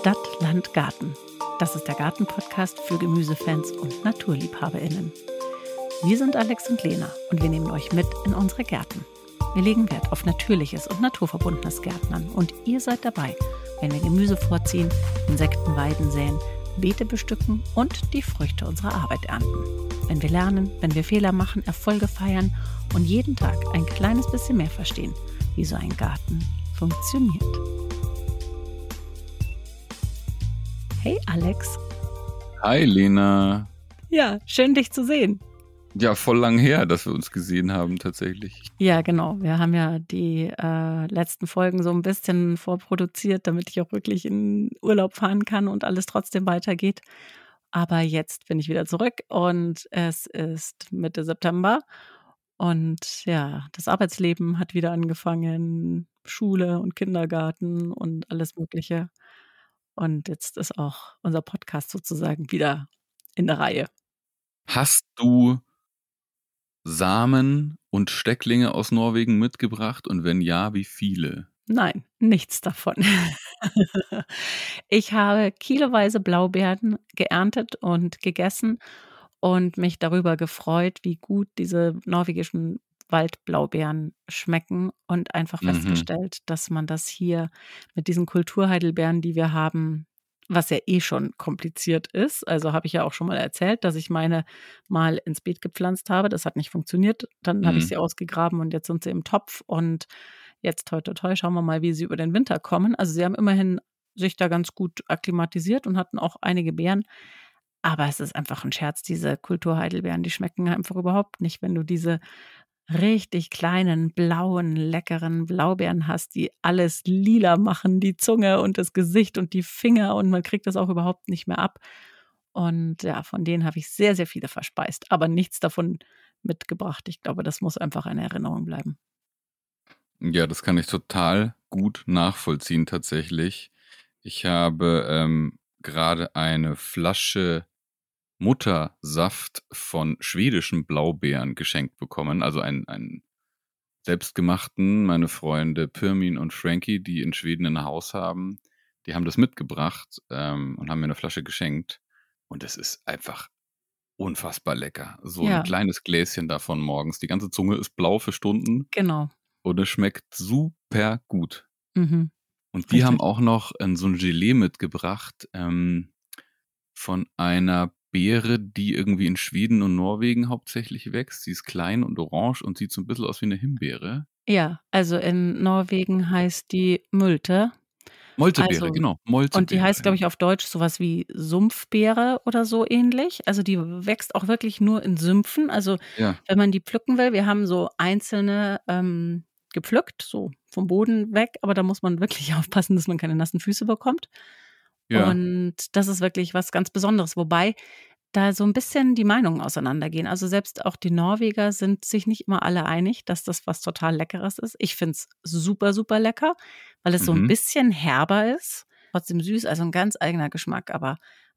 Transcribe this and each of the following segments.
Stadt, Land, Garten. Das ist der Garten-Podcast für Gemüsefans und NaturliebhaberInnen. Wir sind Alex und Lena und wir nehmen euch mit in unsere Gärten. Wir legen Wert auf natürliches und naturverbundenes Gärtnern und ihr seid dabei, wenn wir Gemüse vorziehen, Insektenweiden säen, Beete bestücken und die Früchte unserer Arbeit ernten. Wenn wir lernen, wenn wir Fehler machen, Erfolge feiern und jeden Tag ein kleines bisschen mehr verstehen, wie so ein Garten funktioniert. Hey Alex. Hi Lena. Ja, schön dich zu sehen. Ja, voll lang her, dass wir uns gesehen haben tatsächlich. Ja, genau. Wir haben ja die äh, letzten Folgen so ein bisschen vorproduziert, damit ich auch wirklich in Urlaub fahren kann und alles trotzdem weitergeht. Aber jetzt bin ich wieder zurück und es ist Mitte September und ja, das Arbeitsleben hat wieder angefangen, Schule und Kindergarten und alles Mögliche. Und jetzt ist auch unser Podcast sozusagen wieder in der Reihe. Hast du Samen und Stecklinge aus Norwegen mitgebracht? Und wenn ja, wie viele? Nein, nichts davon. ich habe kiloweise Blaubeeren geerntet und gegessen und mich darüber gefreut, wie gut diese norwegischen Waldblaubeeren schmecken und einfach Mhm. festgestellt, dass man das hier mit diesen Kulturheidelbeeren, die wir haben, was ja eh schon kompliziert ist. Also habe ich ja auch schon mal erzählt, dass ich meine mal ins Beet gepflanzt habe. Das hat nicht funktioniert. Dann habe ich Mhm. sie ausgegraben und jetzt sind sie im Topf. Und jetzt toi toi toi, schauen wir mal, wie sie über den Winter kommen. Also sie haben immerhin sich da ganz gut akklimatisiert und hatten auch einige Beeren. Aber es ist einfach ein Scherz, diese Kulturheidelbeeren, die schmecken einfach überhaupt nicht, wenn du diese richtig kleinen, blauen, leckeren Blaubeeren hast, die alles lila machen, die Zunge und das Gesicht und die Finger und man kriegt das auch überhaupt nicht mehr ab. Und ja, von denen habe ich sehr, sehr viele verspeist, aber nichts davon mitgebracht. Ich glaube, das muss einfach eine Erinnerung bleiben. Ja, das kann ich total gut nachvollziehen tatsächlich. Ich habe ähm, gerade eine Flasche Muttersaft von schwedischen Blaubeeren geschenkt bekommen. Also einen, einen selbstgemachten, meine Freunde Pirmin und Frankie, die in Schweden ein Haus haben, die haben das mitgebracht ähm, und haben mir eine Flasche geschenkt. Und es ist einfach unfassbar lecker. So Ja. ein kleines Gläschen davon morgens. Die ganze Zunge ist blau für Stunden Genau. und es schmeckt super gut. Mhm. Und die haben Richtig. auch noch äh, so ein Gelee mitgebracht ähm, von einer Beere, die irgendwie in Schweden und Norwegen hauptsächlich wächst. Sie ist klein und orange und sieht so ein bisschen aus wie eine Himbeere. Ja, also in Norwegen heißt die Multe. Moltebeere, Also, genau. Moltebeere. Und die heißt, glaube ich, auf Deutsch sowas wie Sumpfbeere oder so ähnlich. Also die wächst auch wirklich nur in Sümpfen. Also Ja, wenn man die pflücken will, wir haben so einzelne ähm, gepflückt, so vom Boden weg, aber da muss man wirklich aufpassen, dass man keine nassen Füße bekommt. Ja. Und das ist wirklich was ganz Besonderes, wobei da so ein bisschen die Meinungen auseinandergehen. Also selbst auch die Norweger sind sich nicht immer alle einig, dass das was total Leckeres ist. Ich finde es super, super lecker, weil es so ein Mhm. bisschen herber ist, trotzdem süß, also ein ganz eigener Geschmack, aber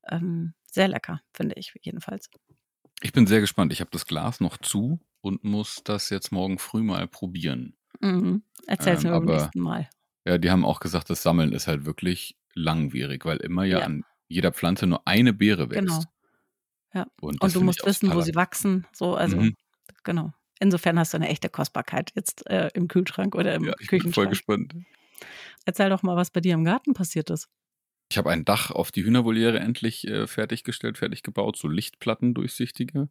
ähm, sehr lecker, finde ich jedenfalls. Ich bin sehr gespannt. Ich habe das Glas noch zu und muss das jetzt morgen früh mal probieren. Mhm. Erzähl's Ähm, mir beim nächsten Mal. ja, die haben auch gesagt, das Sammeln ist halt wirklich langwierig, weil immer ja, Ja. an jeder Pflanze nur eine Beere wächst. Genau. Ja. Und, Und du musst wissen, wo sie wachsen. So, also, Mhm. genau. Insofern hast du eine echte Kostbarkeit jetzt äh, im Kühlschrank oder im Ja, ich bin voll Küchenschrank. gespannt. Erzähl doch mal, was bei dir im Garten passiert ist. Ich habe ein Dach auf die Hühnervoliere endlich äh, fertiggestellt, fertig gebaut, so Lichtplatten durchsichtige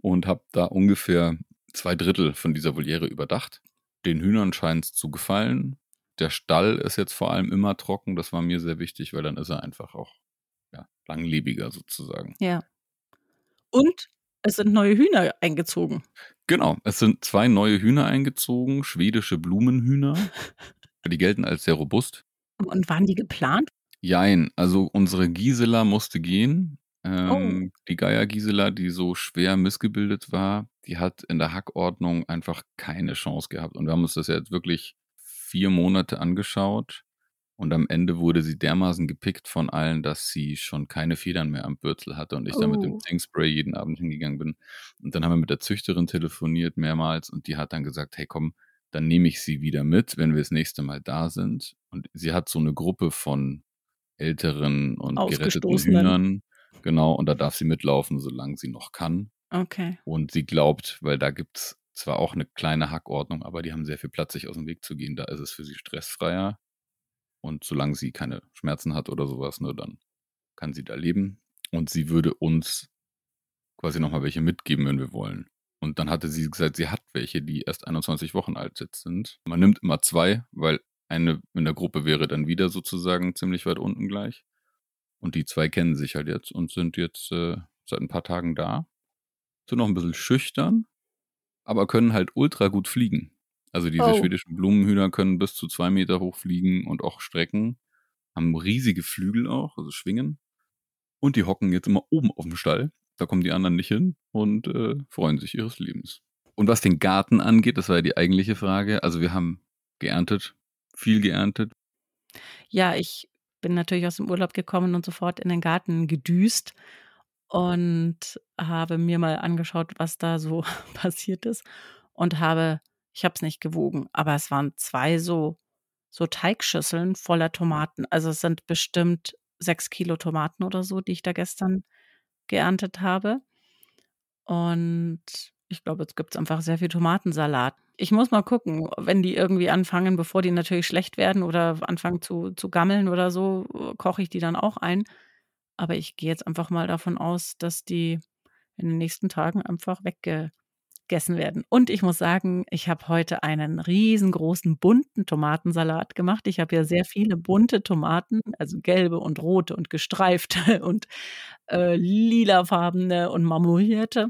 und habe da ungefähr zwei Drittel von dieser Voliere überdacht. Den Hühnern scheint es zu gefallen. Der Stall ist jetzt vor allem immer trocken. Das war mir sehr wichtig, weil dann ist er einfach auch ja, langlebiger sozusagen. Ja. Und es sind neue Hühner eingezogen. Genau, es sind zwei neue Hühner eingezogen, schwedische Blumenhühner. Die gelten als sehr robust. Und waren die geplant? Jein, also unsere Gisela musste gehen. Oh. Ähm, Die Geier Gisela, die so schwer missgebildet war, die hat in der Hackordnung einfach keine Chance gehabt. Und wir haben uns das jetzt wirklich vier Monate angeschaut. Und am Ende wurde sie dermaßen gepickt von allen, dass sie schon keine Federn mehr am Bürzel hatte und ich dann mit dem Oh. Zingspray jeden Abend hingegangen bin. Und dann haben wir mit der Züchterin telefoniert mehrmals und die hat dann gesagt, hey komm, dann nehme ich sie wieder mit, wenn wir das nächste Mal da sind. Und sie hat so eine Gruppe von älteren und geretteten Hühnern. Genau, und da darf sie mitlaufen, solange sie noch kann. Okay. Und sie glaubt, weil da gibt es zwar auch eine kleine Hackordnung, aber die haben sehr viel Platz, sich aus dem Weg zu gehen. Da ist es für sie stressfreier. Und solange sie keine Schmerzen hat oder sowas, ne, dann kann sie da leben. Und sie würde uns quasi nochmal welche mitgeben, wenn wir wollen. Und dann hatte sie gesagt, sie hat welche, die erst 21 Wochen alt sind. Man nimmt immer zwei, weil eine in der Gruppe wäre dann wieder sozusagen ziemlich weit unten gleich. Und die zwei kennen sich halt jetzt und sind jetzt äh, seit ein paar Tagen da. Sind noch ein bisschen schüchtern, aber können halt ultra gut fliegen. Also diese oh. schwedischen Blumenhühner können bis zu zwei Meter hoch fliegen und auch strecken. Haben riesige Flügel auch, also schwingen. Und die hocken jetzt immer oben auf dem Stall. Da kommen die anderen nicht hin und äh, freuen sich ihres Lebens. Und was den Garten angeht, das war ja die eigentliche Frage. Also wir haben geerntet, viel geerntet. Ja, ich bin natürlich aus dem Urlaub gekommen und sofort in den Garten gedüst und habe mir mal angeschaut, was da so passiert ist und habe, ich habe es nicht gewogen, aber es waren zwei so, so Teigschüsseln voller Tomaten. Also es sind bestimmt sechs Kilo Tomaten oder so, die ich da gestern geerntet habe. Und ich glaube, jetzt gibt es einfach sehr viel Tomatensalat. Ich muss mal gucken, wenn die irgendwie anfangen, bevor die natürlich schlecht werden oder anfangen zu, zu gammeln oder so, koche ich die dann auch ein. Aber ich gehe jetzt einfach mal davon aus, dass die in den nächsten Tagen einfach weggegessen werden. Und ich muss sagen, ich habe heute einen riesengroßen bunten Tomatensalat gemacht. Ich habe ja sehr viele bunte Tomaten, also gelbe und rote und gestreifte und äh, lilafarbene und marmorierte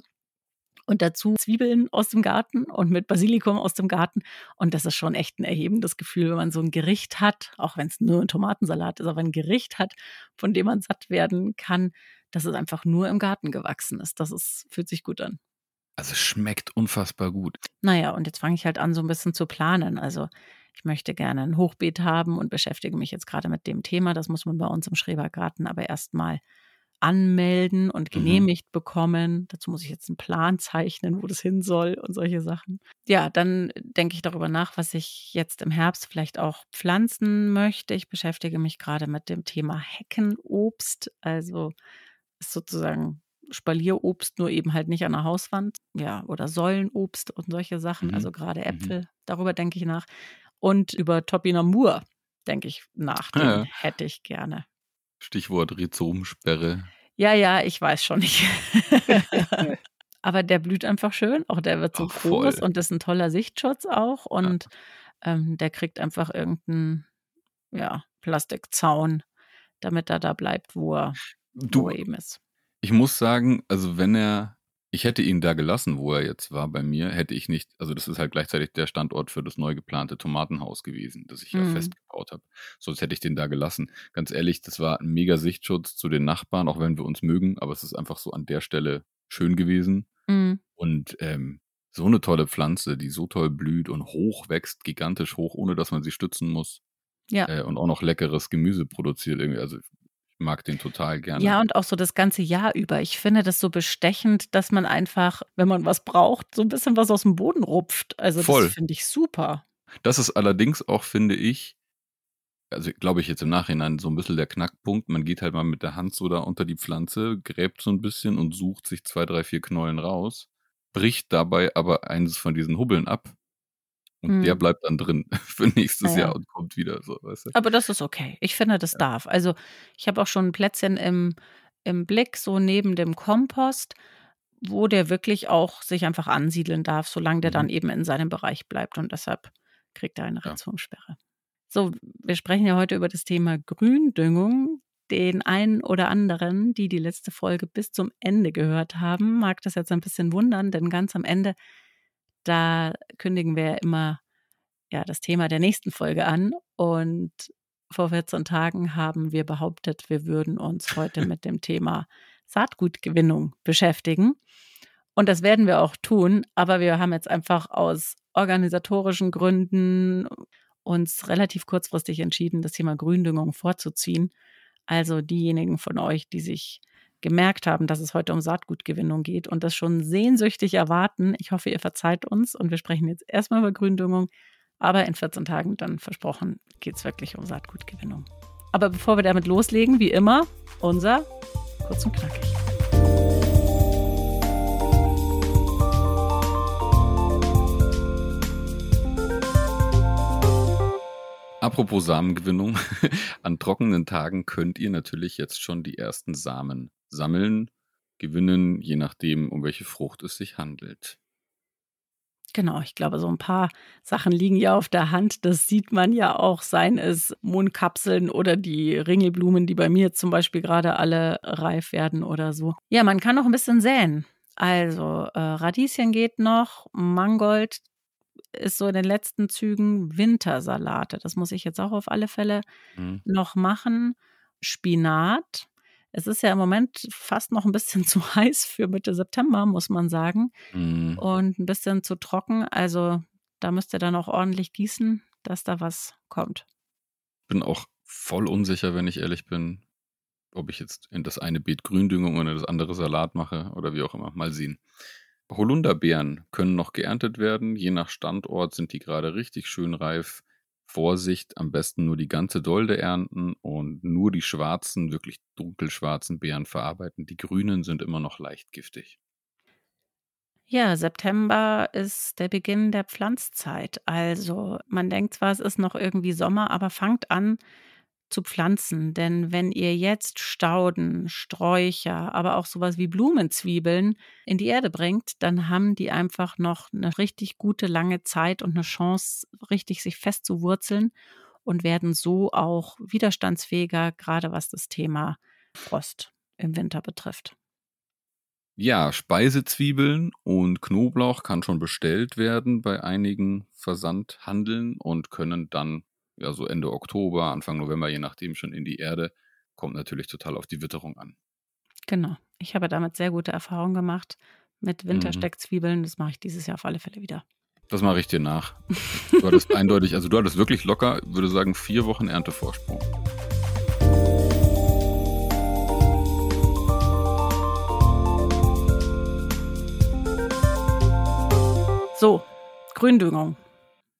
und dazu Zwiebeln aus dem Garten und mit Basilikum aus dem Garten. Und das ist schon echt ein erhebendes Gefühl, wenn man so ein Gericht hat, auch wenn es nur ein Tomatensalat ist, aber ein Gericht hat, von dem man satt werden kann, dass es einfach nur im Garten gewachsen ist. Das ist, fühlt sich gut an. Also es schmeckt unfassbar gut. Naja, und jetzt fange ich halt an, so ein bisschen zu planen. Also ich möchte gerne ein Hochbeet haben und beschäftige mich jetzt gerade mit dem Thema. Das muss man bei uns im Schrebergarten aber erstmal anmelden und mhm. genehmigt mhm. bekommen. Dazu muss ich jetzt einen Plan zeichnen, wo das hin soll und solche Sachen. Ja, dann denke ich darüber nach, was ich jetzt im Herbst vielleicht auch pflanzen möchte. Ich beschäftige mich gerade mit dem Thema Heckenobst, also ist sozusagen Spalierobst, nur eben halt nicht an der Hauswand, ja, oder Säulenobst und solche Sachen, mhm. also gerade mhm. Äpfel, mhm. darüber denke ich nach. Und über Topinamur denke ich nach, den ja. hätte ich gerne. Stichwort Rhizomsperre. Ja, ja, ich weiß schon nicht. Aber der blüht einfach schön. Auch der wird so Ach, groß voll. und das ist ein toller Sichtschutz auch. Und ja. ähm, der kriegt einfach irgendeinen ja, Plastikzaun, damit er da bleibt, wo er, du, wo er eben ist. Ich muss sagen, also wenn er ich hätte ihn da gelassen, wo er jetzt war bei mir, hätte ich nicht, also das ist halt gleichzeitig der Standort für das neu geplante Tomatenhaus gewesen, das ich ja mhm. festgebaut habe. Sonst hätte ich den da gelassen. Ganz ehrlich, das war ein mega Sichtschutz zu den Nachbarn, auch wenn wir uns mögen, aber es ist einfach so an der Stelle schön gewesen. Mhm. Und ähm, so eine tolle Pflanze, die so toll blüht und hoch wächst, gigantisch hoch, ohne dass man sie stützen muss. Ja. Äh, und auch noch leckeres Gemüse produziert irgendwie. Also mag den total gerne. Ja, und auch so das ganze Jahr über. Ich finde das so bestechend, dass man einfach, wenn man was braucht, so ein bisschen was aus dem Boden rupft. Also Voll. das finde ich super. Das ist allerdings auch, finde ich, also glaube ich jetzt im Nachhinein so ein bisschen der Knackpunkt. Man geht halt mal mit der Hand so da unter die Pflanze, gräbt so ein bisschen und sucht sich zwei, drei, vier Knollen raus, bricht dabei aber eines von diesen Hubbeln ab und hm. der bleibt dann drin für nächstes ja. Jahr und kommt wieder so, weißt du? Aber das ist okay. Ich finde, das ja. darf. Also ich habe auch schon ein Plätzchen im, im Blick, so neben dem Kompost, wo der wirklich auch sich einfach ansiedeln darf, solange der mhm. dann eben in seinem Bereich bleibt. Und deshalb kriegt er eine Ritzungssperre. Ja. So, wir sprechen ja heute über das Thema Gründüngung. Den einen oder anderen, die die letzte Folge bis zum Ende gehört haben, mag das jetzt ein bisschen wundern, denn ganz am Ende da kündigen wir immer ja, das Thema der nächsten Folge an. Und vor 14 Tagen haben wir behauptet, wir würden uns heute mit dem Thema Saatgutgewinnung beschäftigen. Und das werden wir auch tun, aber wir haben jetzt einfach aus organisatorischen Gründen uns relativ kurzfristig entschieden, das Thema Gründüngung vorzuziehen. Also diejenigen von euch, die sich gemerkt haben, dass es heute um Saatgutgewinnung geht und das schon sehnsüchtig erwarten. Ich hoffe, ihr verzeiht uns und wir sprechen jetzt erstmal über Gründüngung, aber in 14 Tagen dann versprochen geht es wirklich um Saatgutgewinnung. Aber bevor wir damit loslegen, wie immer, unser kurz und knackig. Apropos Samengewinnung, an trockenen Tagen könnt ihr natürlich jetzt schon die ersten Samen sammeln, gewinnen, je nachdem, um welche Frucht es sich handelt. Genau, ich glaube, so ein paar Sachen liegen ja auf der Hand. Das sieht man ja auch, seien es Mondkapseln oder die Ringelblumen, die bei mir zum Beispiel gerade alle reif werden oder so. Ja, man kann noch ein bisschen säen. Also äh, Radieschen geht noch, Mangold ist so in den letzten Zügen Wintersalate. Das muss ich jetzt auch auf alle Fälle mhm. noch machen. Spinat. Es ist ja im Moment fast noch ein bisschen zu heiß für Mitte September, muss man sagen. Mhm. Und ein bisschen zu trocken. Also da müsst ihr dann auch ordentlich gießen, dass da was kommt. Bin auch voll unsicher, wenn ich ehrlich bin, ob ich jetzt in das eine Beet Gründüngung oder das andere Salat mache oder wie auch immer. Mal sehen. Holunderbeeren können noch geerntet werden. Je nach Standort sind die gerade richtig schön reif. Vorsicht, am besten nur die ganze Dolde ernten und nur die schwarzen, wirklich dunkelschwarzen Beeren verarbeiten. Die grünen sind immer noch leicht giftig. Ja, September ist der Beginn der Pflanzzeit. Also man denkt zwar, es ist noch irgendwie Sommer, aber fangt an, zu pflanzen. Denn wenn ihr jetzt Stauden, Sträucher, aber auch sowas wie Blumenzwiebeln in die Erde bringt, dann haben die einfach noch eine richtig gute lange Zeit und eine Chance, richtig sich festzuwurzeln und werden so auch widerstandsfähiger, gerade was das Thema Frost im Winter betrifft. Ja, Speisezwiebeln und Knoblauch kann schon bestellt werden bei einigen Versandhandeln und können dann ja, so Ende Oktober, Anfang November, je nachdem, schon in die Erde. Kommt natürlich total auf die Witterung an. Genau. Ich habe damit sehr gute Erfahrungen gemacht mit mhm. Wintersteckzwiebeln. Das mache ich dieses Jahr auf alle Fälle wieder. Das mache ich dir nach. Du hattest eindeutig, also du hattest wirklich locker, würde sagen, vier Wochen Erntevorsprung. So, Gründüngung.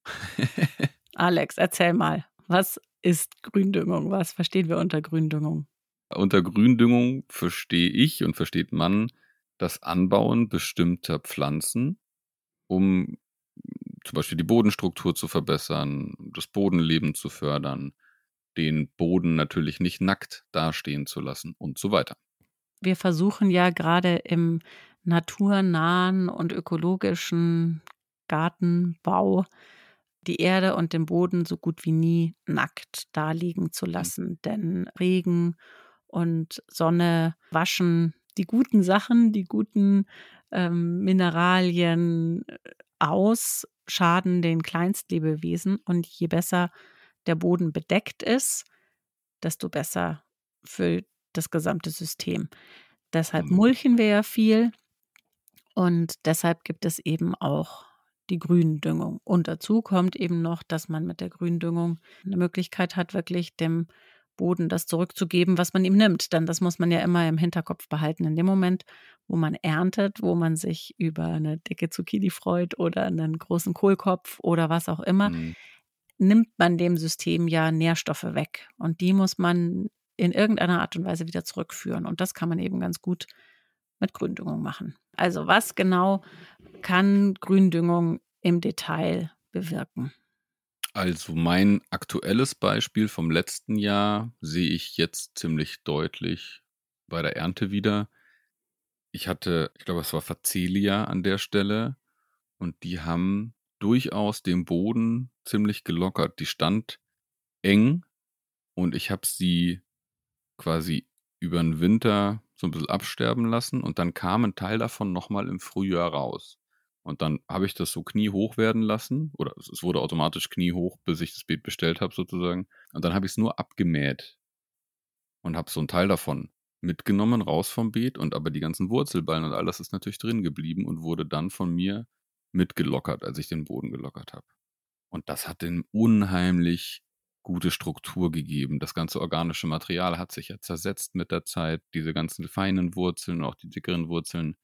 Alex, erzähl mal, was ist Gründüngung? Was verstehen wir unter Gründüngung? Unter Gründüngung verstehe ich und versteht man das Anbauen bestimmter Pflanzen, um zum Beispiel die Bodenstruktur zu verbessern, das Bodenleben zu fördern, den Boden natürlich nicht nackt dastehen zu lassen und so weiter. Wir versuchen ja gerade im naturnahen und ökologischen Gartenbau die Erde und den Boden so gut wie nie nackt daliegen zu mhm. lassen. Denn Regen und Sonne waschen die guten Sachen, die guten ähm, Mineralien äh, aus, schaden den Kleinstlebewesen. Und je besser der Boden bedeckt ist, desto besser für das gesamte System. Deshalb mhm. mulchen wir ja viel und deshalb gibt es eben auch die Gründüngung. Und dazu kommt eben noch, dass man mit der Gründüngung eine Möglichkeit hat, wirklich dem Boden das zurückzugeben, was man ihm nimmt. Denn das muss man ja immer im Hinterkopf behalten. In dem Moment, wo man erntet, wo man sich über eine dicke Zucchini freut oder einen großen Kohlkopf oder was auch immer, mhm. nimmt man dem System ja Nährstoffe weg. Und die muss man in irgendeiner Art und Weise wieder zurückführen. Und das kann man eben ganz gut mit Gründüngung machen. Also was genau kann Gründüngung im Detail bewirken? Also mein aktuelles Beispiel vom letzten Jahr sehe ich jetzt ziemlich deutlich bei der Ernte wieder. Ich hatte, ich glaube, es war Facelia an der Stelle und die haben durchaus den Boden ziemlich gelockert. Die stand eng und ich habe sie quasi über den Winter so ein bisschen absterben lassen und dann kam ein Teil davon nochmal im Frühjahr raus. Und dann habe ich das so kniehoch werden lassen, oder es wurde automatisch kniehoch, bis ich das Beet bestellt habe sozusagen. Und dann habe ich es nur abgemäht und habe so einen Teil davon mitgenommen, raus vom Beet und aber die ganzen Wurzelballen und alles ist natürlich drin geblieben und wurde dann von mir mitgelockert, als ich den Boden gelockert habe. Und das hat den unheimlich gute Struktur gegeben. Das ganze organische Material hat sich ja zersetzt mit der Zeit. Diese ganzen feinen Wurzeln, auch die dickeren Wurzeln,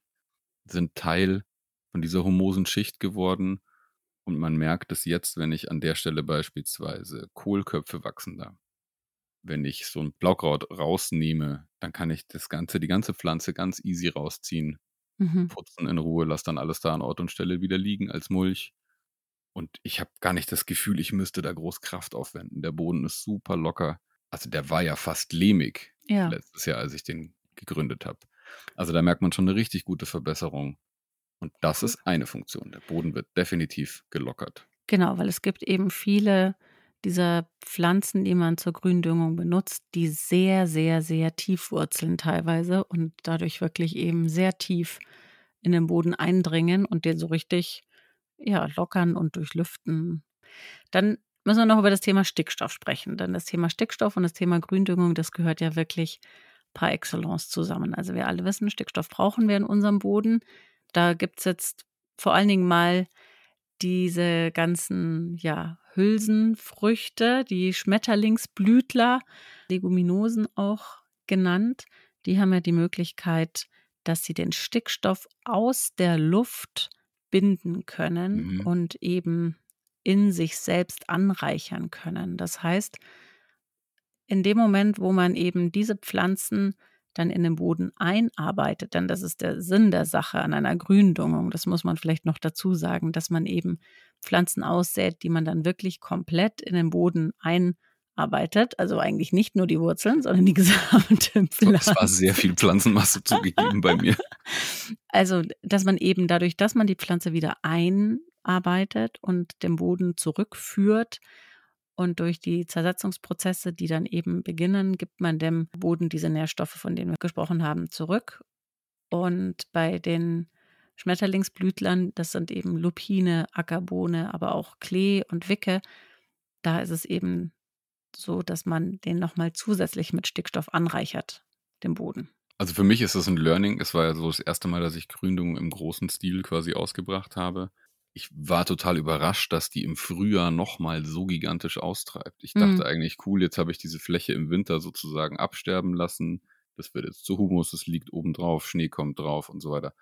sind Teil von dieser humosen Schicht geworden. Und man merkt es jetzt, wenn ich an der Stelle beispielsweise Kohlköpfe wachsen da. wenn ich so ein Blaukraut rausnehme, dann kann ich das ganze, die ganze Pflanze ganz easy rausziehen, Mhm. putzen in Ruhe, lass dann alles da an Ort und Stelle wieder liegen als Mulch. Und ich habe gar nicht das Gefühl, ich müsste da groß Kraft aufwenden. Der Boden ist super locker. Also der war ja fast lehmig Ja. letztes Jahr, als ich den gegründet habe. Also da merkt man schon eine richtig gute Verbesserung. Und das ist eine Funktion. Der Boden wird definitiv gelockert. Genau, weil es gibt eben viele dieser Pflanzen, die man zur Gründüngung benutzt, die sehr, sehr, sehr tief wurzeln teilweise und dadurch wirklich eben sehr tief in den Boden eindringen und den so richtig ja, lockern und durchlüften. Dann müssen wir noch über das Thema Stickstoff sprechen, denn das Thema Stickstoff und das Thema Gründüngung, das gehört ja wirklich par excellence zusammen. Also wir alle wissen, Stickstoff brauchen wir in unserem Boden. Da gibt es jetzt vor allen Dingen mal diese ganzen ja, Hülsenfrüchte, die Schmetterlingsblütler, Leguminosen auch genannt, die haben ja die Möglichkeit, dass sie den Stickstoff aus der Luft binden können Mhm. und eben in sich selbst anreichern können. Das heißt, in dem Moment, wo man eben diese Pflanzen dann in den Boden einarbeitet, denn das ist der Sinn der Sache an einer Gründüngung, das muss man vielleicht noch dazu sagen, dass man eben Pflanzen aussät, die man dann wirklich komplett in den Boden einarbeitet, also eigentlich nicht nur die Wurzeln, sondern die gesamte Pflanze. Es war sehr viel Pflanzenmasse zugegeben bei mir. Also, dass man eben dadurch, dass man die Pflanze wieder einarbeitet und den Boden zurückführt und durch die Zersetzungsprozesse, die dann eben beginnen, gibt man dem Boden diese Nährstoffe, von denen wir gesprochen haben, zurück. Und bei den Schmetterlingsblütlern, das sind eben Lupine, Ackerbohne, aber auch Klee und Wicke, da ist es eben so, dass man den nochmal zusätzlich mit Stickstoff anreichert, den Boden. Also für mich ist das ein Learning. Es war ja so das erste Mal, dass ich Gründung im großen Stil quasi ausgebracht habe. Ich war total überrascht, dass die im Frühjahr nochmal so gigantisch austreibt. Ich dachte Mhm. eigentlich, cool, jetzt habe ich diese Fläche im Winter sozusagen absterben lassen. Das wird jetzt zu Humus, es liegt oben drauf, Schnee kommt drauf und so weiter.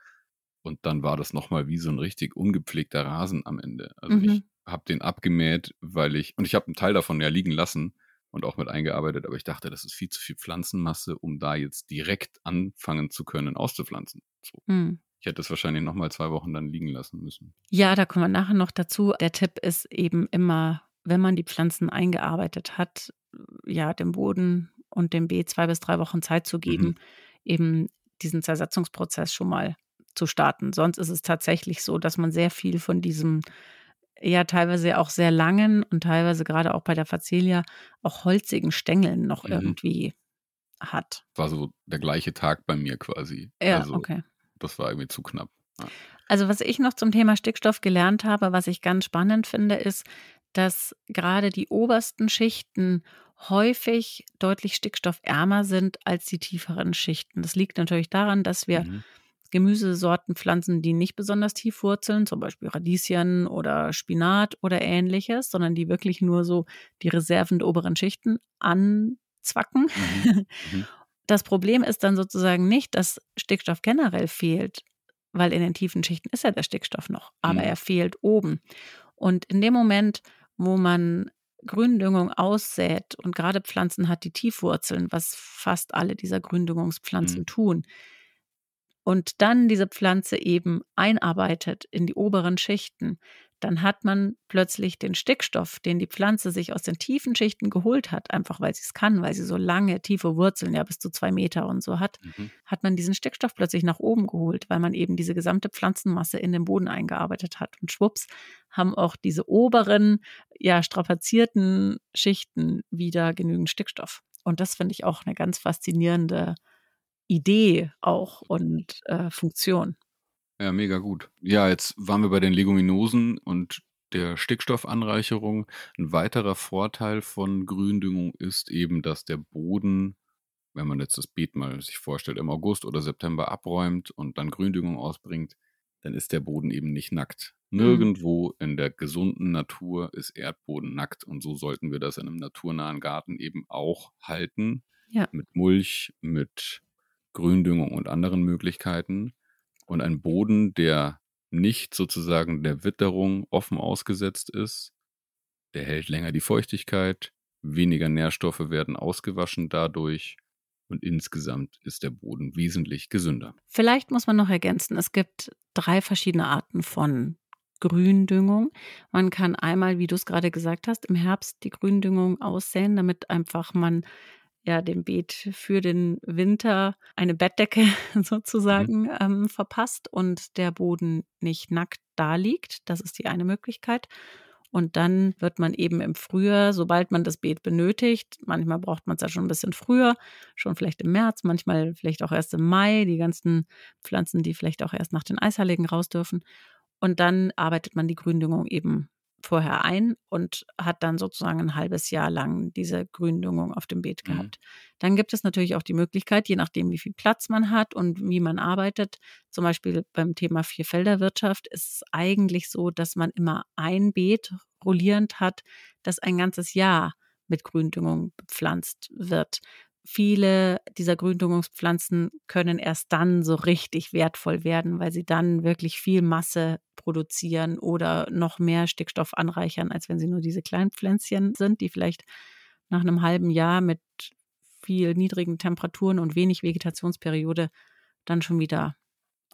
Und dann war das nochmal wie so ein richtig ungepflegter Rasen am Ende. Also ich Mhm. habe den abgemäht, weil ich, und ich habe einen Teil davon ja liegen lassen und auch mit eingearbeitet, aber ich dachte, das ist viel zu viel Pflanzenmasse, um da jetzt direkt anfangen zu können, auszupflanzen. So. Mhm. Ich hätte es wahrscheinlich nochmal zwei Wochen dann liegen lassen müssen. Ja, da kommen wir nachher noch dazu. Der Tipp ist eben immer, wenn man die Pflanzen eingearbeitet hat, ja, dem Boden und dem B zwei bis drei Wochen Zeit zu geben, Mhm. eben diesen Zersetzungsprozess schon mal zu starten. Sonst ist es tatsächlich so, dass man sehr viel von diesem, ja, teilweise auch sehr langen und teilweise gerade auch bei der Facelia auch holzigen Stängeln noch Mhm. irgendwie hat. War so der gleiche Tag bei mir quasi. Ja, also okay. das war irgendwie zu knapp. Ja. Also was ich noch zum Thema Stickstoff gelernt habe, was ich ganz spannend finde, ist, dass gerade die obersten Schichten häufig deutlich stickstoffärmer sind als die tieferen Schichten. Das liegt natürlich daran, dass wir Mhm. Gemüsesorten pflanzen, die nicht besonders tief wurzeln, zum Beispiel Radieschen oder Spinat oder ähnliches, sondern die wirklich nur so die Reserven der oberen Schichten anzwacken. Mhm. Mhm. Das Problem ist dann sozusagen nicht, dass Stickstoff generell fehlt, weil in den tiefen Schichten ist ja der Stickstoff noch, aber Mhm. er fehlt oben. Und in dem Moment, wo man Gründüngung aussät und gerade Pflanzen hat, die tief wurzeln, was fast alle dieser Gründüngungspflanzen Mhm. tun, und dann diese Pflanze eben einarbeitet in die oberen Schichten, dann hat man plötzlich den Stickstoff, den die Pflanze sich aus den tiefen Schichten geholt hat, einfach weil sie es kann, weil sie so lange, tiefe Wurzeln, ja bis zu zwei Meter und so hat, Mhm. hat man diesen Stickstoff plötzlich nach oben geholt, weil man eben diese gesamte Pflanzenmasse in den Boden eingearbeitet hat. Und schwupps haben auch diese oberen, ja, strapazierten Schichten wieder genügend Stickstoff. Und das finde ich auch eine ganz faszinierende Idee auch und äh, Funktion. Ja, mega gut. Ja, jetzt waren wir bei den Leguminosen und der Stickstoffanreicherung. Ein weiterer Vorteil von Gründüngung ist eben, dass der Boden, wenn man jetzt das Beet mal sich vorstellt, im August oder September abräumt und dann Gründüngung ausbringt, dann ist der Boden eben nicht nackt. Nirgendwo in der gesunden Natur ist Erdboden nackt und so sollten wir das in einem naturnahen Garten eben auch halten. Ja. Mit Mulch, mit Gründüngung und anderen Möglichkeiten. Und ein Boden, der nicht sozusagen der Witterung offen ausgesetzt ist, der hält länger die Feuchtigkeit, weniger Nährstoffe werden ausgewaschen dadurch und insgesamt ist der Boden wesentlich gesünder. Vielleicht muss man noch ergänzen, es gibt drei verschiedene Arten von Gründüngung. Man kann einmal, wie du es gerade gesagt hast, im Herbst die Gründüngung aussäen, damit einfach man ja dem Beet für den Winter eine Bettdecke sozusagen mhm. ähm, verpasst und der Boden nicht nackt da liegt. Das ist die eine Möglichkeit. Und dann wird man eben im Frühjahr, sobald man das Beet benötigt, manchmal braucht man es ja schon ein bisschen früher, schon vielleicht im März, manchmal vielleicht auch erst im Mai, die ganzen Pflanzen, die vielleicht auch erst nach den Eisheiligen raus dürfen. Und dann arbeitet man die Gründüngung eben vorher ein und hat dann sozusagen ein halbes Jahr lang diese Gründüngung auf dem Beet mhm. gehabt. Mhm. Dann gibt es natürlich auch die Möglichkeit, je nachdem, wie viel Platz man hat und wie man arbeitet, zum Beispiel beim Thema Vierfelderwirtschaft, ist es eigentlich so, dass man immer ein Beet rollierend hat, das ein ganzes Jahr mit Gründüngung bepflanzt wird viele dieser Gründüngungspflanzen können erst dann so richtig wertvoll werden, weil sie dann wirklich viel Masse produzieren oder noch mehr Stickstoff anreichern, als wenn sie nur diese kleinen Pflänzchen sind, die vielleicht nach einem halben Jahr mit viel niedrigen Temperaturen und wenig Vegetationsperiode dann schon wieder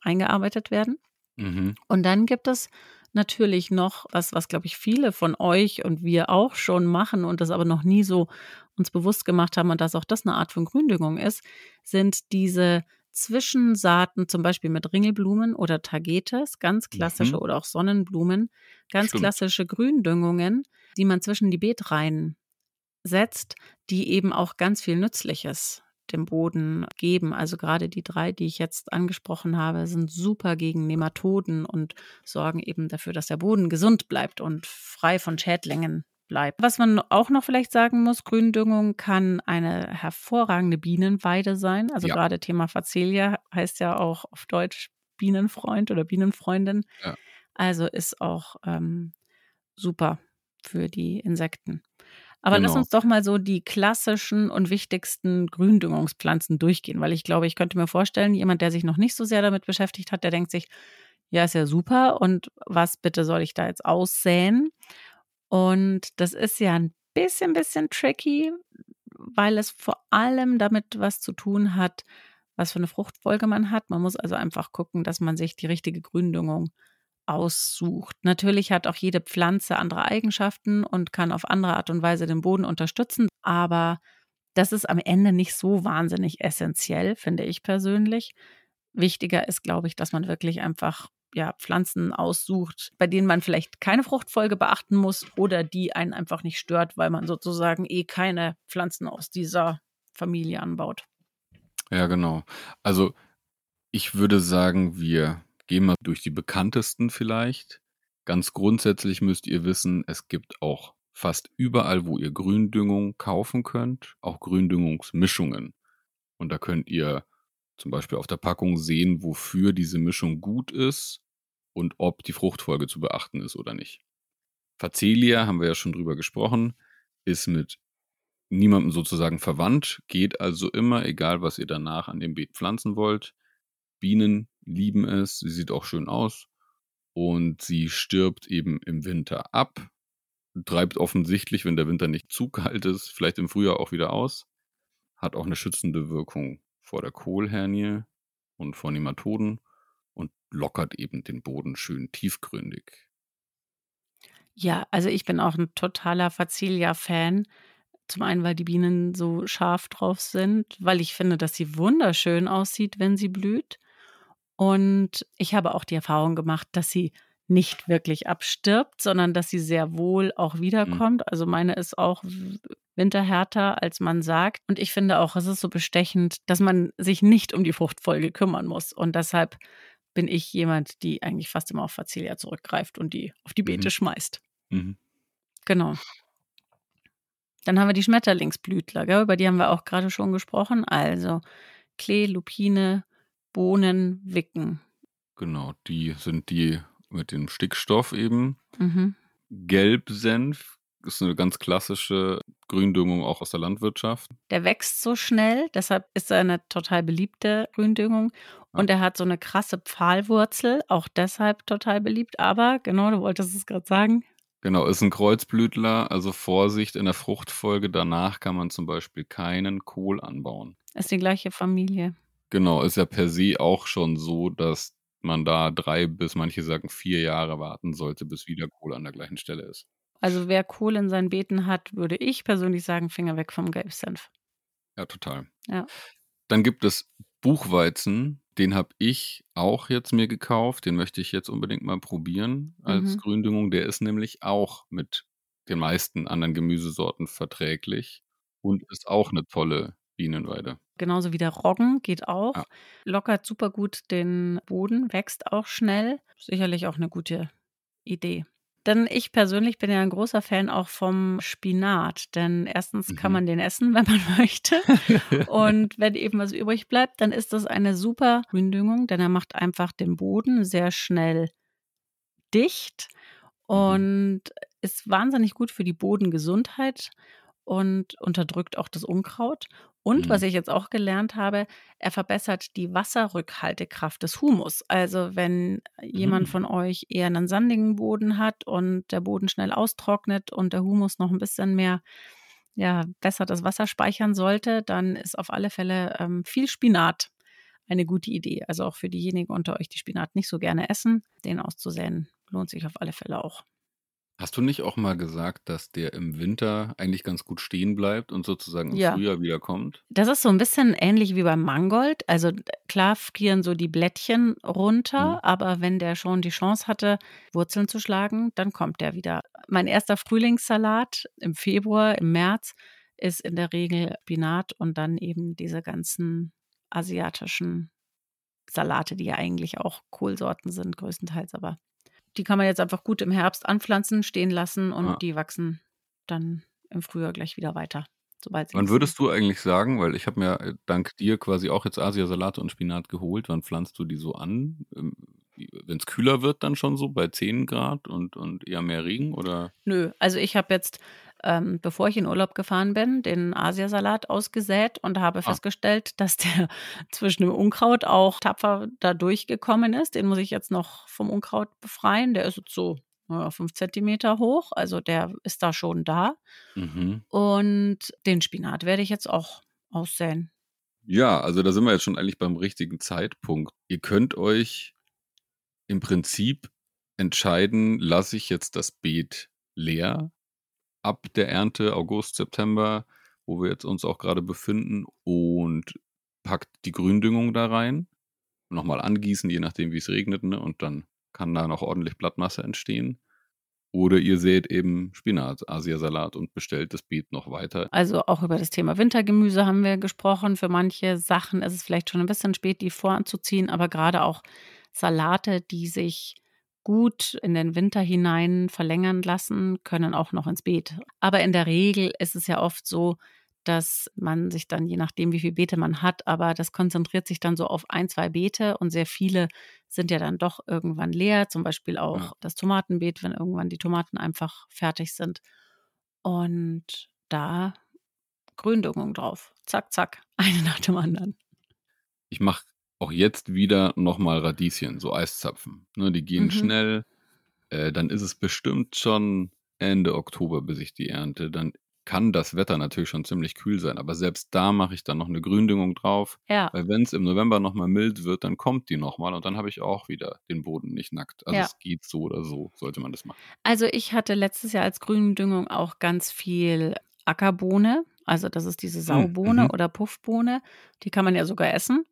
eingearbeitet werden. Mhm. Und dann gibt es natürlich noch was, was glaube ich viele von euch und wir auch schon machen und das aber noch nie so uns bewusst gemacht haben und dass auch das eine Art von Gründüngung ist, sind diese Zwischensaaten, zum Beispiel mit Ringelblumen oder Tagetes, ganz klassische mhm. oder auch Sonnenblumen, ganz Stimmt. klassische Gründüngungen, die man zwischen die Beetreihen setzt, die eben auch ganz viel Nützliches dem Boden geben. Also gerade die drei, die ich jetzt angesprochen habe, sind super gegen Nematoden und sorgen eben dafür, dass der Boden gesund bleibt und frei von Schädlingen bleibt. Was man auch noch vielleicht sagen muss, Gründüngung kann eine hervorragende Bienenweide sein. Also ja. gerade Thema Facelia heißt ja auch auf Deutsch Bienenfreund oder Bienenfreundin. Ja. Also ist auch ähm, super für die Insekten. Aber genau. lass uns doch mal so die klassischen und wichtigsten Gründüngungspflanzen durchgehen, weil ich glaube, ich könnte mir vorstellen, jemand, der sich noch nicht so sehr damit beschäftigt hat, der denkt sich, ja, ist ja super und was bitte soll ich da jetzt aussäen? Und das ist ja ein bisschen, bisschen tricky, weil es vor allem damit was zu tun hat, was für eine Fruchtfolge man hat. Man muss also einfach gucken, dass man sich die richtige Gründüngung aussucht. Natürlich hat auch jede Pflanze andere Eigenschaften und kann auf andere Art und Weise den Boden unterstützen, aber das ist am Ende nicht so wahnsinnig essentiell, finde ich persönlich. Wichtiger ist, glaube ich, dass man wirklich einfach ja, Pflanzen aussucht, bei denen man vielleicht keine Fruchtfolge beachten muss oder die einen einfach nicht stört, weil man sozusagen eh keine Pflanzen aus dieser Familie anbaut. Ja, genau. Also ich würde sagen, wir Gehen wir durch die bekanntesten vielleicht. Ganz grundsätzlich müsst ihr wissen, es gibt auch fast überall, wo ihr Gründüngung kaufen könnt, auch Gründüngungsmischungen. Und da könnt ihr zum Beispiel auf der Packung sehen, wofür diese Mischung gut ist und ob die Fruchtfolge zu beachten ist oder nicht. Facelia, haben wir ja schon drüber gesprochen, ist mit niemandem sozusagen verwandt, geht also immer, egal was ihr danach an dem Beet pflanzen wollt. Bienen lieben es, sie sieht auch schön aus und sie stirbt eben im Winter ab, treibt offensichtlich, wenn der Winter nicht zu kalt ist, vielleicht im Frühjahr auch wieder aus, hat auch eine schützende Wirkung vor der Kohlhernie und vor Nematoden und lockert eben den Boden schön tiefgründig. Ja, also ich bin auch ein totaler Facilia-Fan. Zum einen, weil die Bienen so scharf drauf sind, weil ich finde, dass sie wunderschön aussieht, wenn sie blüht. Und ich habe auch die Erfahrung gemacht, dass sie nicht wirklich abstirbt, sondern dass sie sehr wohl auch mhm. wiederkommt. Mhm. Also meine ist auch winterhärter, als man sagt. Und ich finde auch, es ist so bestechend, dass man sich nicht um die Fruchtfolge kümmern muss. Und deshalb bin ich jemand, die eigentlich fast immer auf Facelia zurückgreift und die auf die Beete mhm. schmeißt. Mhm. Genau. Dann haben wir die Schmetterlingsblütler, gell? über die haben wir auch gerade schon gesprochen. Also Klee, Lupine, Bohnen wicken. Genau, die sind die mit dem Stickstoff eben. Mhm. Gelbsenf ist eine ganz klassische Gründüngung auch aus der Landwirtschaft. Der wächst so schnell, deshalb ist er eine total beliebte Gründüngung. Und er hat so eine krasse Pfahlwurzel, auch deshalb total beliebt. Aber, genau, du wolltest es gerade sagen. Genau, ist ein Kreuzblütler, also Vorsicht in der Fruchtfolge. Danach kann man zum Beispiel keinen Kohl anbauen. Ist die gleiche Familie. Genau, ist ja per se auch schon so, dass man da drei bis manche sagen vier Jahre warten sollte, bis wieder Kohl an der gleichen Stelle ist. Also wer Kohl in seinen Beeten hat, würde ich persönlich sagen, Finger weg vom Gelbsenf. Ja, total. Ja. Dann gibt es Buchweizen, den habe ich auch jetzt mir gekauft. Den möchte ich jetzt unbedingt mal probieren als Mhm. Gründüngung. Der ist nämlich auch mit den meisten anderen Gemüsesorten verträglich und ist auch eine tolle Bienenweide. Genauso wie der Roggen geht auch. Ja. Lockert super gut den Boden, wächst auch schnell. Sicherlich auch eine gute Idee. Denn ich persönlich bin ja ein großer Fan auch vom Spinat. Denn erstens kann Mhm. man den essen, wenn man möchte. Und wenn eben was übrig bleibt, dann ist das eine super Gründüngung, denn er macht einfach den Boden sehr schnell dicht Mhm. und ist wahnsinnig gut für die Bodengesundheit und unterdrückt auch das Unkraut. Und was Mhm. ich jetzt auch gelernt habe, er verbessert die Wasserrückhaltekraft des Humus. Also wenn jemand Mhm. von euch eher einen sandigen Boden hat und der Boden schnell austrocknet und der Humus noch ein bisschen mehr, ja, besser das Wasser speichern sollte, dann ist auf alle Fälle ähm, viel Spinat eine gute Idee. Also auch für diejenigen unter euch, die Spinat nicht so gerne essen, den auszusäen, lohnt sich auf alle Fälle auch. Hast du nicht auch mal gesagt, dass der im Winter eigentlich ganz gut stehen bleibt und sozusagen im Ja. Frühjahr wieder kommt? Das ist so ein bisschen ähnlich wie beim Mangold. Also klar frieren so die Blättchen runter, Mhm. aber wenn der schon die Chance hatte, Wurzeln zu schlagen, dann kommt der wieder. Mein erster Frühlingssalat im Februar, im März ist in der Regel Spinat und dann eben diese ganzen asiatischen Salate, die ja eigentlich auch Kohlsorten sind, größtenteils, aber die kann man jetzt einfach gut im Herbst anpflanzen, stehen lassen und Ja. die wachsen dann im Frühjahr gleich wieder weiter. Sobald Wann würdest du eigentlich sagen, weil ich habe mir äh, dank dir quasi auch jetzt Asiasalate und Spinat geholt, wann pflanzt du die so an? Wenn es kühler wird, dann schon so bei 10 Grad und, und eher mehr Regen oder? Nö, also ich habe jetzt, ähm, bevor ich in Urlaub gefahren bin, den Asiasalat ausgesät und habe Ah. festgestellt, dass der zwischen dem Unkraut auch tapfer da durchgekommen ist. Den muss ich jetzt noch vom Unkraut befreien. Der ist jetzt so fünf Zentimeter hoch, also der ist da schon da. Mhm. Und den Spinat werde ich jetzt auch aussäen. Ja, also da sind wir jetzt schon eigentlich beim richtigen Zeitpunkt. Ihr könnt euch im Prinzip entscheiden, lasse ich jetzt das Beet leer ab der Ernte August, September, wo wir jetzt uns auch gerade befinden und packt die Gründüngung da rein, nochmal angießen, je nachdem wie es regnet, ne? und dann kann da noch ordentlich Blattmasse entstehen. Oder ihr sät eben Spinat, Asiasalat und bestellt das Beet noch weiter. Also auch über das Thema Wintergemüse haben wir gesprochen. Für manche Sachen ist es vielleicht schon ein bisschen spät, die voranzuziehen, aber gerade auch Salate, die sich gut in den Winter hinein verlängern lassen, können auch noch ins Beet. Aber in der Regel ist es ja oft so, dass man sich dann, je nachdem, wie viele Beete man hat, aber das konzentriert sich dann so auf ein, zwei Beete und sehr viele sind ja dann doch irgendwann leer. Zum Beispiel auch Ja. das Tomatenbeet, wenn irgendwann die Tomaten einfach fertig sind. Und da Gründüngung drauf. Zack, zack, eine nach dem anderen. Ich mache auch jetzt wieder nochmal Radieschen, so Eiszapfen. Ne, die gehen Mhm. schnell. Äh, dann ist es bestimmt schon Ende Oktober, bis ich die ernte. Dann kann das Wetter natürlich schon ziemlich kühl sein, aber selbst da mache ich dann noch eine Gründüngung drauf, Ja, weil wenn es im November nochmal mild wird, dann kommt die nochmal und dann habe ich auch wieder den Boden nicht nackt. Also Ja. es geht so oder so, sollte man das machen. also ich hatte letztes Jahr als Gründüngung auch ganz viel Ackerbohne. Also das ist diese Saubohne mhm. oder Puffbohne. Die kann man ja sogar essen.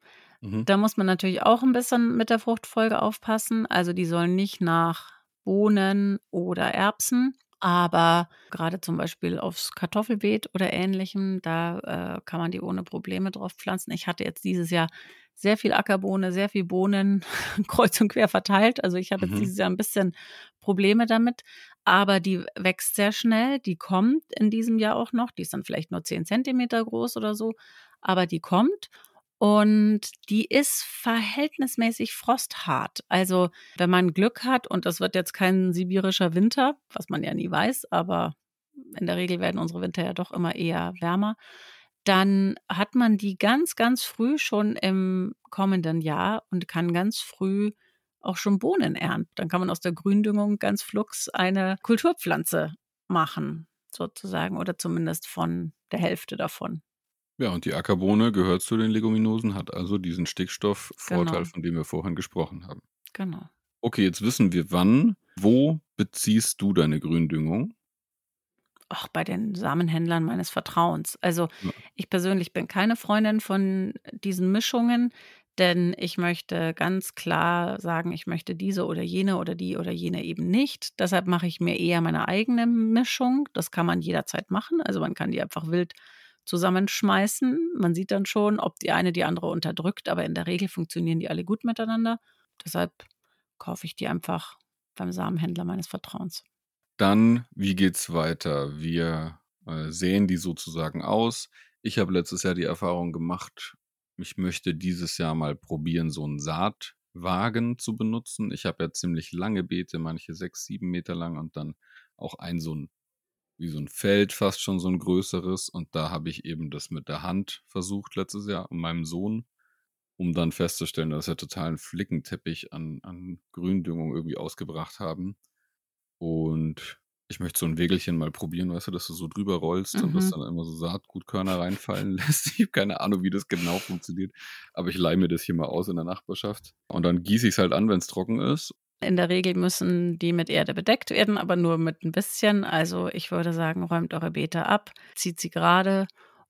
Mhm. Da muss man natürlich auch ein bisschen mit der Fruchtfolge aufpassen. Also die sollen nicht nach Bohnen oder Erbsen. Aber gerade zum Beispiel aufs Kartoffelbeet oder ähnlichem, da äh, kann man die ohne Probleme drauf pflanzen. Ich hatte jetzt dieses Jahr sehr viel Ackerbohne, sehr viel Bohnen kreuz und quer verteilt. Also ich habe jetzt Mhm. dieses Jahr ein bisschen Probleme damit. Aber die wächst sehr schnell. Die kommt in diesem Jahr auch noch. Die ist dann vielleicht nur 10 Zentimeter groß oder so. Aber die kommt. Und die ist verhältnismäßig frosthart. Also wenn man Glück hat, und das wird jetzt kein sibirischer Winter, was man ja nie weiß, aber in der Regel werden unsere Winter ja doch immer eher wärmer, dann hat man die ganz, ganz früh schon im kommenden Jahr und kann ganz früh auch schon Bohnen ernten. Dann kann man aus der Gründüngung ganz flugs eine Kulturpflanze machen, sozusagen, oder zumindest von der Hälfte davon. Ja, und die Ackerbohne gehört zu den Leguminosen, hat also diesen Stickstoffvorteil, Genau. von dem wir vorhin gesprochen haben. Genau. Okay, jetzt wissen wir wann. Wo beziehst du deine Gründüngung? Auch bei den Samenhändlern meines Vertrauens. Also Ja. ich persönlich bin keine Freundin von diesen Mischungen, denn ich möchte ganz klar sagen, ich möchte diese oder jene oder die oder jene eben nicht. Deshalb mache ich mir eher meine eigene Mischung. Das kann man jederzeit machen. Also man kann die einfach wild zusammenschmeißen. Man sieht dann schon, ob die eine die andere unterdrückt, aber in der Regel funktionieren die alle gut miteinander. Deshalb kaufe ich die einfach beim Samenhändler meines Vertrauens. Dann, wie geht's weiter? Wir äh, sehen die sozusagen aus. Ich habe letztes Jahr die Erfahrung gemacht, ich möchte dieses Jahr mal probieren, so einen Saatwagen zu benutzen. Ich habe ja ziemlich lange Beete, manche sechs, sieben Meter lang und dann auch ein so ein, wie so ein Feld, fast schon so ein größeres. Und da habe ich eben das mit der Hand versucht letztes Jahr und meinem Sohn, um dann festzustellen, dass wir totalen Flickenteppich an, an Gründüngung irgendwie ausgebracht haben. Und ich möchte so ein Wägelchen mal probieren, weißt du, dass du so drüber rollst und das Mhm. dann immer so Saatgutkörner reinfallen lässt. Ich habe keine Ahnung, wie das genau funktioniert, aber ich leihe mir das hier mal aus in der Nachbarschaft. Und dann gieße ich es halt an, wenn es trocken ist. In der Regel müssen die mit Erde bedeckt werden, aber nur mit ein bisschen. Also ich würde sagen, räumt eure Beete ab, zieht sie gerade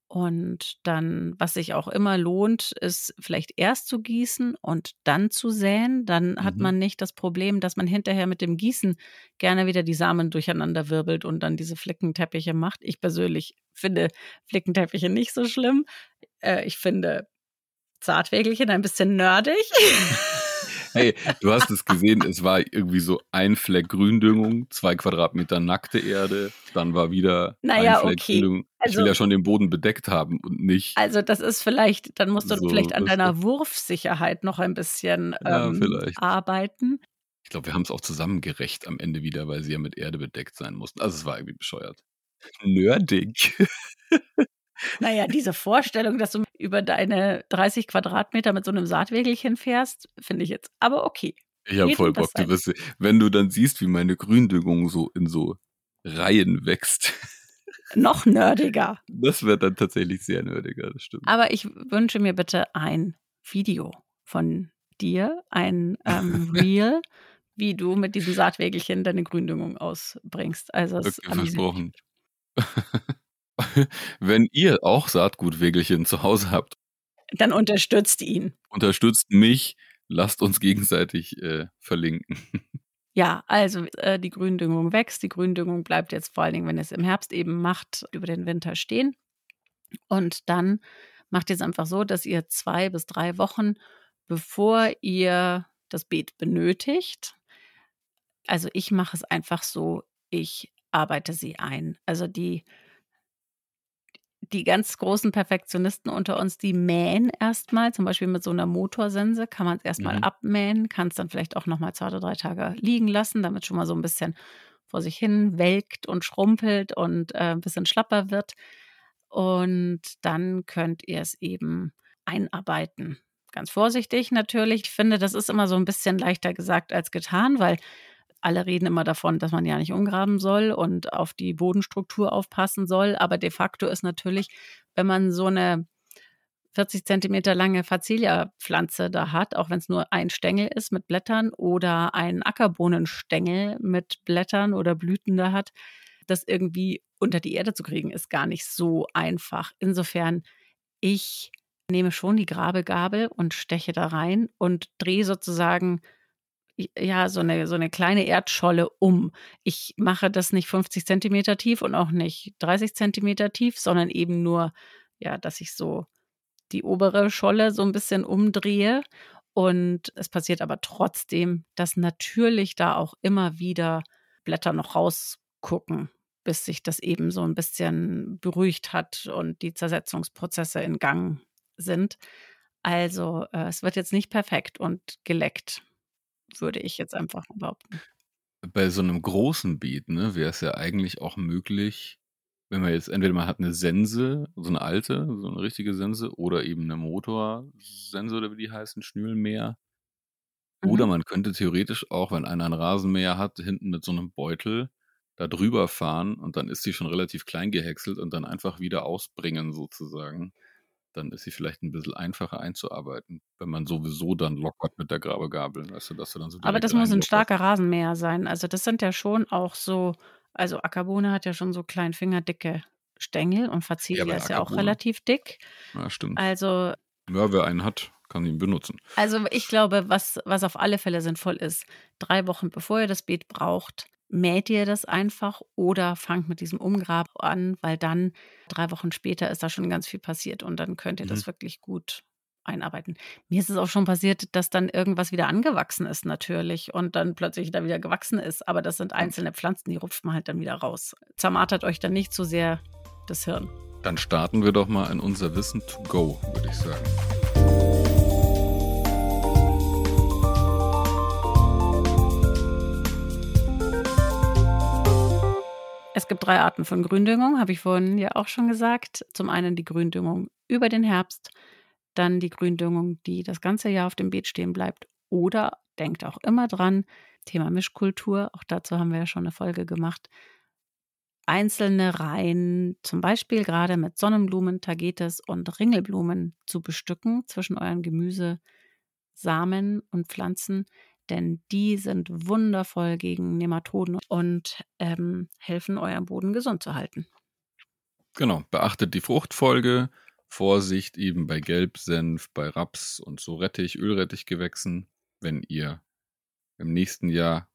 und dann, was sich auch immer lohnt, ist vielleicht erst zu gießen und dann zu säen. Dann hat Mhm. man nicht das Problem, dass man hinterher mit dem Gießen gerne wieder die Samen durcheinander wirbelt und dann diese Flickenteppiche macht. Ich persönlich finde Flickenteppiche nicht so schlimm. Äh, ich finde Zartwägelchen ein bisschen nerdig. Hey, du hast es gesehen, es war irgendwie so ein Fleck Gründüngung, zwei Quadratmeter nackte Erde, dann war wieder Naja, ein Fleck okay. Gründüngung. Ich Also- will ja schon den Boden bedeckt haben und nicht. Also das ist vielleicht, dann musst du So, vielleicht an deiner Wurfsicherheit noch ein bisschen Ja, ähm, vielleicht. arbeiten. Ich glaube, wir haben es auch zusammengerecht am Ende wieder, weil sie ja mit Erde bedeckt sein mussten. Also es war irgendwie bescheuert. Nerdig. Naja, diese Vorstellung, dass du über deine 30 Quadratmeter mit so einem Saatwägelchen fährst, finde ich jetzt aber okay. Ich habe voll Bock. Du wirst, wenn du dann siehst, wie meine Gründüngung so in so Reihen wächst, Noch nerdiger. das wird dann tatsächlich sehr nerdiger, das stimmt. Aber ich wünsche mir bitte ein Video von dir, ein ähm, Reel, wie du mit diesem Saatwägelchen deine Gründüngung ausbringst. Also es Okay, versprochen. Wenn ihr auch Saatgutwägelchen zu Hause habt. Dann unterstützt ihn. unterstützt mich, lasst uns gegenseitig äh, verlinken. Ja, also äh, die Gründüngung wächst. Die Gründüngung bleibt jetzt vor allen Dingen, wenn ihr es im Herbst eben macht, über den Winter stehen. Und dann macht ihr es einfach so, dass ihr zwei bis drei Wochen, bevor ihr das Beet benötigt, also ich mache es einfach so, ich arbeite sie ein. Also die, die ganz großen Perfektionisten unter uns, die mähen erstmal, zum Beispiel mit so einer Motorsense, kann man es erstmal Mhm. abmähen, kann es dann vielleicht auch nochmal zwei oder drei Tage liegen lassen, damit schon mal so ein bisschen vor sich hin welkt und schrumpelt und äh, ein bisschen schlapper wird. Und dann könnt ihr es eben einarbeiten. Ganz vorsichtig natürlich. Ich finde, das ist immer so ein bisschen leichter gesagt als getan, weil alle reden immer davon, dass man ja nicht umgraben soll und auf die Bodenstruktur aufpassen soll. Aber de facto ist natürlich, wenn man so eine 40 Zentimeter lange Facelia-Pflanze da hat, auch wenn es nur ein Stängel ist mit Blättern oder ein Ackerbohnenstängel mit Blättern oder Blüten da hat, das irgendwie unter die Erde zu kriegen, ist gar nicht so einfach. Insofern, ich nehme schon die Grabegabel und steche da rein und drehe sozusagen ja, so eine, so eine kleine Erdscholle um. Ich mache das nicht 50 Zentimeter tief und auch nicht 30 Zentimeter tief, sondern eben nur, ja, dass ich so die obere Scholle so ein bisschen umdrehe. Und es passiert aber trotzdem, dass natürlich da auch immer wieder Blätter noch rausgucken, bis sich das eben so ein bisschen beruhigt hat und die Zersetzungsprozesse in Gang sind. Also äh, es wird jetzt nicht perfekt und geleckt würde ich jetzt einfach behaupten. Bei so einem großen Beet, ne, wäre es ja eigentlich auch möglich, wenn man jetzt entweder man hat eine Sense, so eine alte, so eine richtige Sense, oder eben eine Motorsense oder wie die heißen, Schnürlmäher. Oder Mhm. man könnte theoretisch auch, wenn einer einen Rasenmäher hat, hinten mit so einem Beutel da drüber fahren und dann ist sie schon relativ klein gehäckselt und dann einfach wieder ausbringen sozusagen. Dann ist sie vielleicht ein bisschen einfacher einzuarbeiten, wenn man sowieso dann lockert mit der Grabegabel, weißt du, dass du dann so Aber das muss ein starker Rasenmäher sein. Also, das sind ja schon auch so also, Ackerbohne hat ja schon so klein fingerdicke Stängel und Facelia bei ist ja auch relativ dick. Ja, stimmt. Also Ja, wer einen hat, kann ihn benutzen. also, ich glaube, was was auf alle Fälle sinnvoll ist, 3 Wochen bevor ihr das Beet braucht, mäht ihr das einfach oder fangt mit diesem Umgrab an, weil dann 3 Wochen später ist da schon ganz viel passiert und dann könnt ihr Mhm. das wirklich gut einarbeiten. Mir ist es auch schon passiert, dass dann irgendwas wieder angewachsen ist natürlich und dann plötzlich da wieder gewachsen ist, aber das sind einzelne Pflanzen, die rupft man halt dann wieder raus. Zermartert euch dann nicht so sehr das Hirn. Dann starten wir doch mal in unser Wissen to go, würde ich sagen. Es gibt drei Arten von Gründüngung, habe ich vorhin ja auch schon gesagt. Zum einen die Gründüngung über den Herbst, dann die Gründüngung, die das ganze Jahr auf dem Beet stehen bleibt. Oder denkt auch immer dran, Thema Mischkultur, auch dazu haben wir ja schon eine Folge gemacht. Einzelne Reihen, zum Beispiel gerade mit Sonnenblumen, Tagetes und Ringelblumen zu bestücken zwischen euren Gemüse, Samen und Pflanzen, denn die sind wundervoll gegen Nematoden und ähm, helfen euren Boden gesund zu halten. Genau, beachtet die Fruchtfolge, Vorsicht eben bei Gelbsenf, bei Raps und so Rettich, Ölrettichgewächsen. Wenn ihr im nächsten Jahr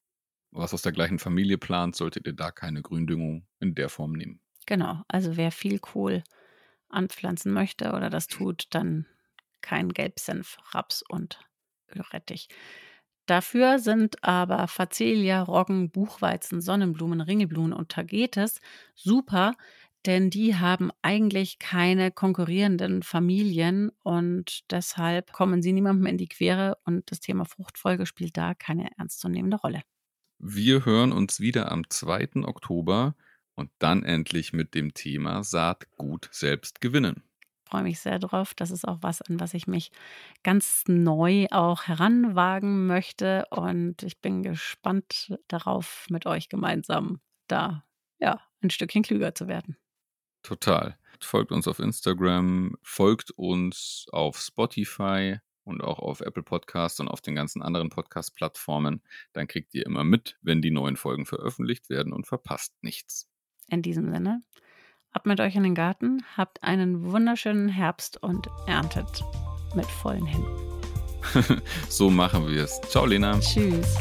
was aus der gleichen Familie plant, solltet ihr da keine Gründüngung in der Form nehmen. Genau, also wer viel Kohl anpflanzen möchte oder das tut, dann kein Gelbsenf, Raps und Ölrettich. Dafür sind aber Facelia, Roggen, Buchweizen, Sonnenblumen, Ringelblumen und Tagetes super, denn die haben eigentlich keine konkurrierenden Familien und deshalb kommen sie niemandem in die Quere und das Thema Fruchtfolge spielt da keine ernstzunehmende Rolle. Wir hören uns wieder am 2. Oktober und dann endlich mit dem Thema Saatgut selbst gewinnen. Freue mich sehr drauf. Das ist auch was, an was ich mich ganz neu auch heranwagen möchte. Und ich bin gespannt darauf, mit euch gemeinsam da ja ein Stückchen klüger zu werden. Total. Folgt uns auf Instagram, folgt uns auf Spotify und auch auf Apple Podcasts und auf den ganzen anderen Podcast-Plattformen. Dann kriegt ihr immer mit, wenn die neuen Folgen veröffentlicht werden und verpasst nichts. In diesem Sinne, ab mit euch in den Garten, habt einen wunderschönen Herbst und erntet mit vollen Händen. so machen wir es. Ciao, Lena. Tschüss.